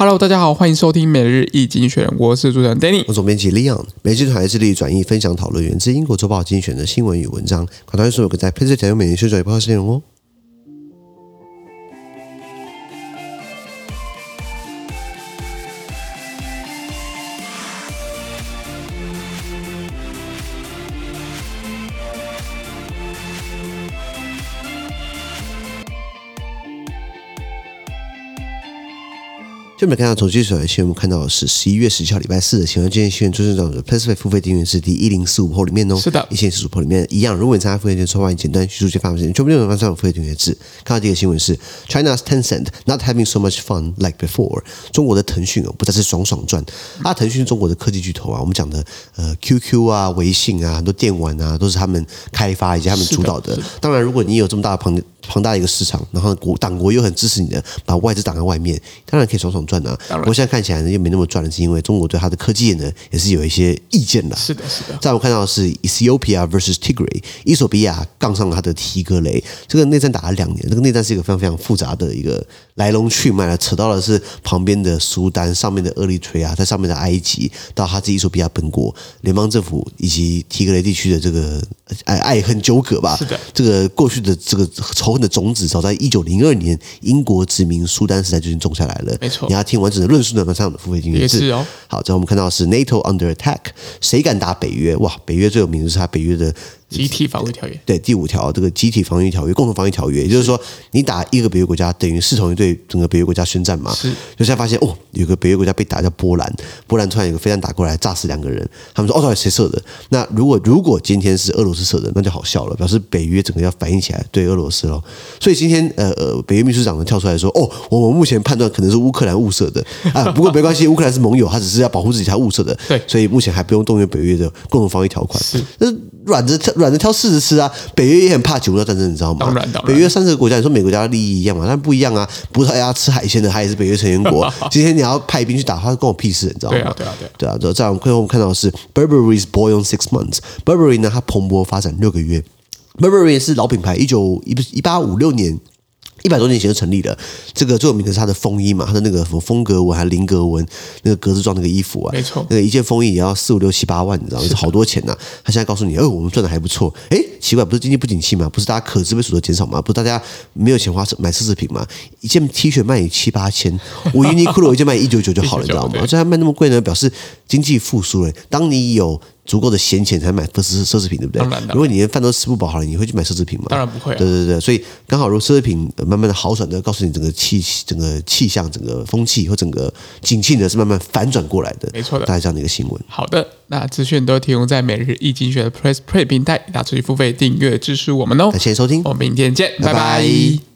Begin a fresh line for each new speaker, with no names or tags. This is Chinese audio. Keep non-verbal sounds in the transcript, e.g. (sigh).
Hello，大家好，欢迎收听每日易精选，我是主持人 Danny，
我总编辑 Leon，每日团队致力转译、分享、讨论源自英国周报精选的新闻与文章，广大所有个在 PressPlay 采用每日宣传与播客内容哦。就没看到统计所的新闻，我们看到的是十一月十七号礼拜四的新闻。今天新闻出现在我们的 PressPlay 付费订阅是第一零四五号里面哦。
是的，
一千四十五号里面一样。如果你参加付费订阅，抽欢迎简单叙述及发布时间，全部内容放上付费订阅制。看到第一个新闻是 China's Tencent not having so much fun like before。中国的腾讯哦，不再是爽爽赚。啊，腾讯是中国的科技巨头啊，我们讲的呃 QQ 啊、微信啊、很多电玩啊，都是他们开发以及他们主导的。的当然，如果你有这么大的庞庞大的一个市场，然后国党国又很支持你的，把外资挡在外面，当然可以爽爽赚啊。不过现在。看起来呢又没那么赚了是因为中国对它的科技业呢也是有一些意见的。
是的，是的。
在我们看到的是 Ethiopia versus Tigray，伊索比亚杠上了他的提格雷。这个内战打了两年，这个内战是一个非常非常复杂的一个来龙去脉了，扯到的是旁边的苏丹，上面的厄立垂亚，在上面的埃及，到他自己伊索比亚本国联邦政府以及提格雷地区的这个爱爱恨纠葛吧。
是的，
这个过去的这个仇恨的种子，早在一九零二年英国殖民苏丹时代就已经种下来了。
没错，
你要听完整的论述呢？马上付费订阅制
哦。
好，这我们看到是 NATO under attack，谁敢打北约？哇，北约最有名的是他北约的。
集体防御条约，
对，第五条这个集体防御条约、共同防御条约，也就是说，你打一个北约国家，等于视同于对整个北约国家宣战嘛。是，就现在发现哦，有个北约国家被打叫波兰，波兰突然有个飞弹打过来，炸死两个人。他们说哦，到底谁射的？那如果如果今天是俄罗斯射的，那就好笑了，表示北约整个要反应起来对俄罗斯喽。所以今天呃呃，北约秘书长呢跳出来说哦，我们目前判断可能是乌克兰误射的 (laughs) 啊，不过没关系，乌克兰是盟友，他只是要保护自己才误射的。对，所以目前还不用动用北约的共同防御条款。是，那软着挑软的挑柿子吃。啊，北约也很怕九二战争，你知道吗？当然，当然。北约三十个国家，你说每个国家的利益一样嘛？但不一样啊。葡萄牙吃海鲜的，他也是北约成员国。(laughs) 今天你要派兵去打，他关我屁事，你知道吗？对啊，对啊，对啊。对啊，在我们最后我们看到的是 Burberry's boom six months。Burberry 呢，它蓬勃发展六个月。Burberry 是老品牌，一九一一八五六年。一百多年前就成立了，这个最有名的是它的风衣嘛，它的那个什么风格纹还是菱格纹，那个格子状那个衣服啊，没错，那个一件风衣也要四五六七八万，你知道吗？是好多钱呐、啊。他现在告诉你，哦，我们赚的还不错。哎，奇怪，不是经济不景气嘛？不是大家可支配所得减少嘛？不是大家没有钱花买奢侈品嘛？一件 T 恤卖你七八千，(laughs) 我 Uniqlo 一件卖一九九就好了，你知道吗？这还卖那么贵呢，表示经济复苏了。当你有足够的闲钱才买奢侈奢侈品，对不对？当然，如果你连饭都吃不饱，好了，你会去买奢侈品吗？当然不会、啊。对对对，所以刚好，如果奢侈品慢慢的好转的，告诉你整个气、整个气象、整个风气或整个景气呢，是慢慢反转过来的。没错的，大概这样的一个新闻。好的，那资讯都提供在每日易经济学的 Press Play 平台，大家持续付费订阅支持我们哦。感谢收听，我们明天见，拜拜。拜拜。